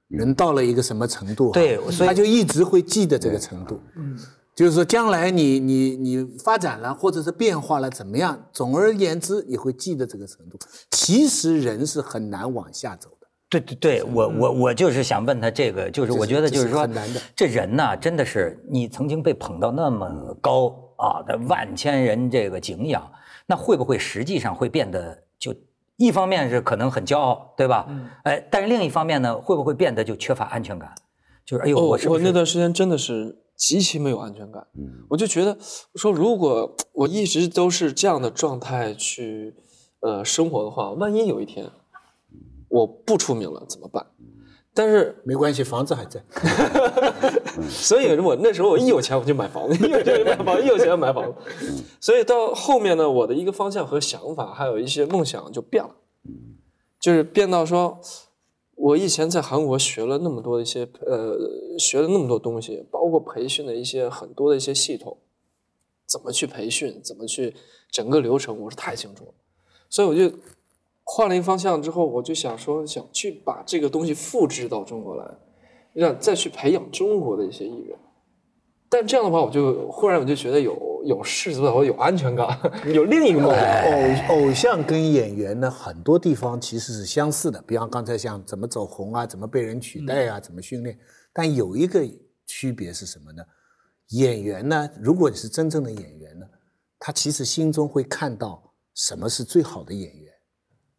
人到了一个什么程度、啊，对所以他就一直会记得这个程度。嗯，就是说将来你你你发展了，或者是变化了怎么样，总而言之你会记得这个程度。其实人是很难往下走的。对对对，我我我就是想问他这个，就是我觉得就是说很难的，这人呐，真的是你曾经被捧到那么高啊，的万千人这个敬仰，那会不会实际上会变得就一方面是可能很骄傲，对吧？哎，但是另一方面呢，会不会变得就缺乏安全感？就是哎呦，哦，我我那段时间真的是极其没有安全感。我就觉得说，如果我一直都是这样的状态去呃生活的话，万一有一天我不出名了怎么办？但是，没关系，房子还在。所以我那时候我一有钱我就买房子，一有钱就买房子，一有钱就买房子。所以到后面呢，我的一个方向和想法，还有一些梦想就变了，就是变到说，我以前在韩国学了那么多的一些呃，学了那么多东西，包括培训的一些很多的一些系统，怎么去培训，怎么去整个流程，我是太清楚了。所以我就换了一个方向之后，我就想说，想去把这个东西复制到中国来，让再去培养中国的一些艺人。但这样的话，我就忽然我就觉得有有事做，我有安全感，有另一个梦想。偶偶像跟演员呢，很多地方其实是相似的，比方刚才像怎么走红啊，怎么被人取代啊，怎么训练。但有一个区别是什么呢？演员呢，如果你是真正的演员呢，他其实心中会看到什么是最好的演员，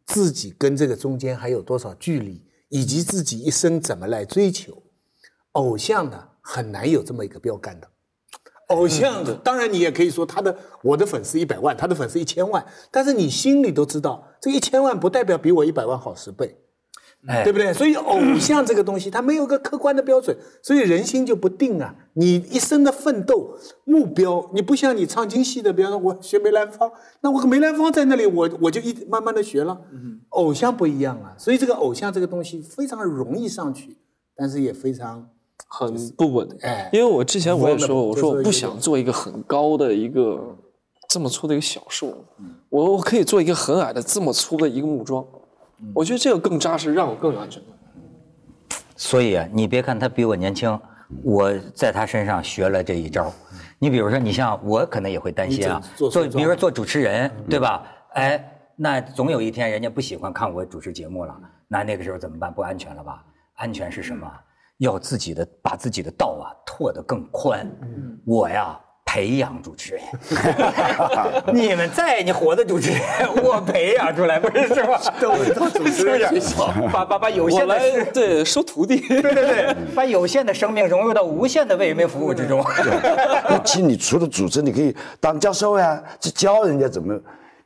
自己跟这个中间还有多少距离，以及自己一生怎么来追求。偶像呢，很难有这么一个标杆的。偶像的，当然你也可以说他的我的粉丝一百万，他的粉丝一千万，但是你心里都知道，这一千万不代表比我一百万好十倍。哎对不对？所以偶像这个东西，它没有个客观的标准，所以人心就不定啊。你一生的奋斗目标，你不像你唱京戏的，比方说我学梅兰芳，那我梅兰芳在那里，我我就一慢慢的学了。偶像不一样啊，所以这个偶像这个东西非常容易上去，但是也非常很不稳。哎因为我之前我也说，我说我不想做一个很高的一个这么粗的一个小树，我我可以做一个很矮的这么粗的一个木桩，我觉得这个更扎实，让我更有安全感。所以啊，你别看他比我年轻，我在他身上学了这一招。你比如说，你像我可能也会担心啊，做比如说做主持人，对吧？哎，那总有一天人家不喜欢看我主持节目了，那那个时候怎么办？不安全了吧？安全是什么？要自己的把自己的道啊拓得更宽。我呀。培养主持人，你们在你活的主持人，我培养出来，不是是吧？都都主持人。学校，把把把有限的对收徒弟，对对对，把有限的生命融入到无限的为人民服务之中。那其实你除了主持，你可以当教授呀，去教人家怎么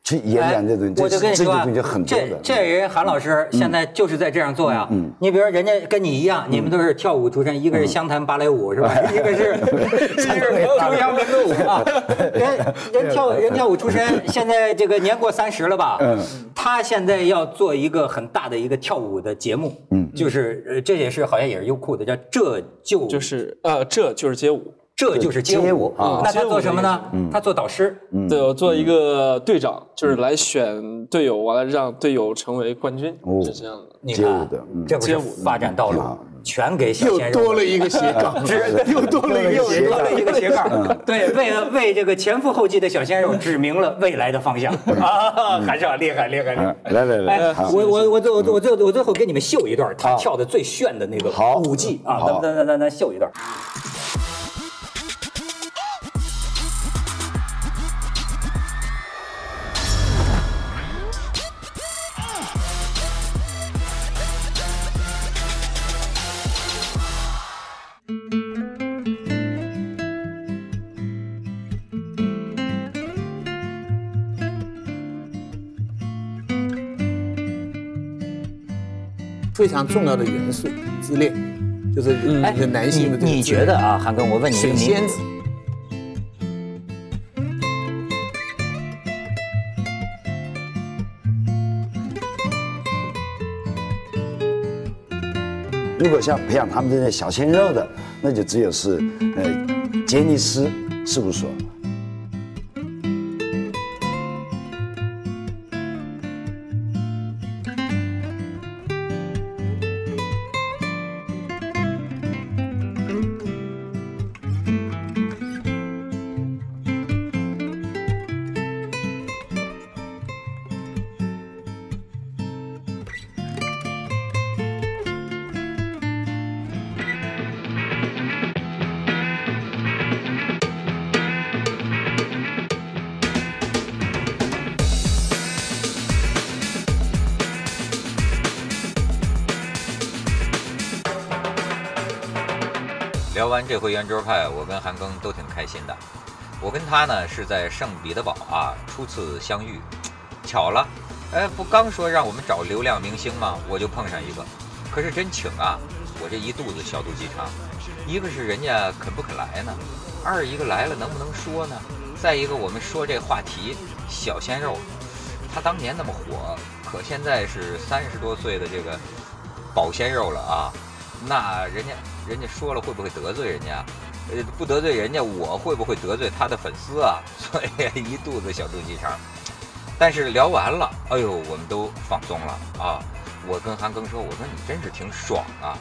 去演讲这东西，哎我就跟你说啊这这的。这人韩老师现在就是在这样做呀。你比如说，人家跟你一样，你们都是跳舞出身，一个是湘潭芭蕾舞是吧？一个是 一个是中央民族舞啊。人 人跳人跳舞出身，现在这个年过三十了吧？嗯他现在要做一个很大的一个跳舞的节目，嗯就是呃这也是好像也是优酷的，叫这就就是呃，这就是街舞。这就是街街舞那他做什么呢？他做导师。对，我做一个队长，就是来选队友，完了让队友成为冠军，哦是这样的。你看街舞的嗯这不是街舞发展道路啊，全给小又鲜肉多了一个斜杠，又多了一个斜杠又多了。一个斜杠，对，为了为这个前赴后继的小鲜肉指明了未来的方向啊！韩少厉害厉害厉害！嗯来来来我我我最我最我最后给你们秀一段他跳的最炫的那个舞技啊！好咱咱咱咱秀一段。非常重要的元素，自恋，就是哎一个男性的这个你你觉得啊，韩庚，我问你一个水名仙子？如果像培养他们这些小鲜肉的，那就只有是呃杰尼斯事务所。这回圆桌派，我跟韩庚都挺开心的。我跟他呢是在圣彼得堡啊初次相遇，巧了，哎，不刚说让我们找流量明星吗？我就碰上一个，可是真请啊，我这一肚子小肚鸡肠。一个是人家肯不肯来呢，二一个来了能不能说呢？再一个我们说这话题小鲜肉，他当年那么火，可现在是三十多岁的这个保鲜肉了啊。那人家人家说了会不会得罪人家？呃，不得罪人家，我会不会得罪他的粉丝啊？所以一肚子小肚鸡肠。但是聊完了，哎呦，我们都放松了啊！我跟韩庚说，我说你真是挺爽啊！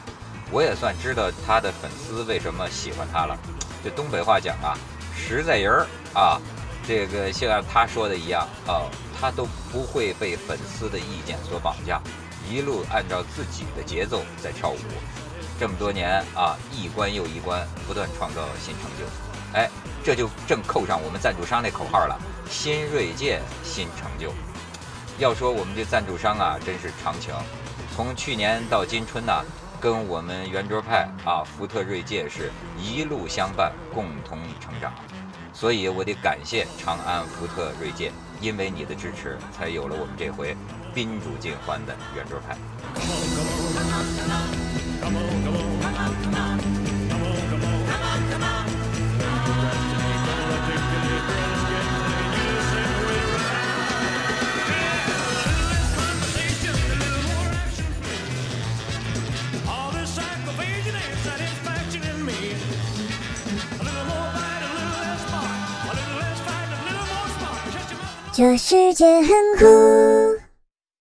我也算知道他的粉丝为什么喜欢他了。这东北话讲啊，实在人儿啊，这个像他说的一样啊，他都不会被粉丝的意见所绑架，一路按照自己的节奏在跳舞。这么多年啊，一关又一关，不断创造新成就。哎，这就正扣上我们赞助商那口号了：新锐界，新成就。要说我们这赞助商啊，真是长情。从去年到今春呢，跟我们圆桌派啊，福特锐界是一路相伴，共同成长。所以我得感谢长安福特锐界，因为你的支持，才有了我们这回宾主尽欢的圆桌派。这世界很酷。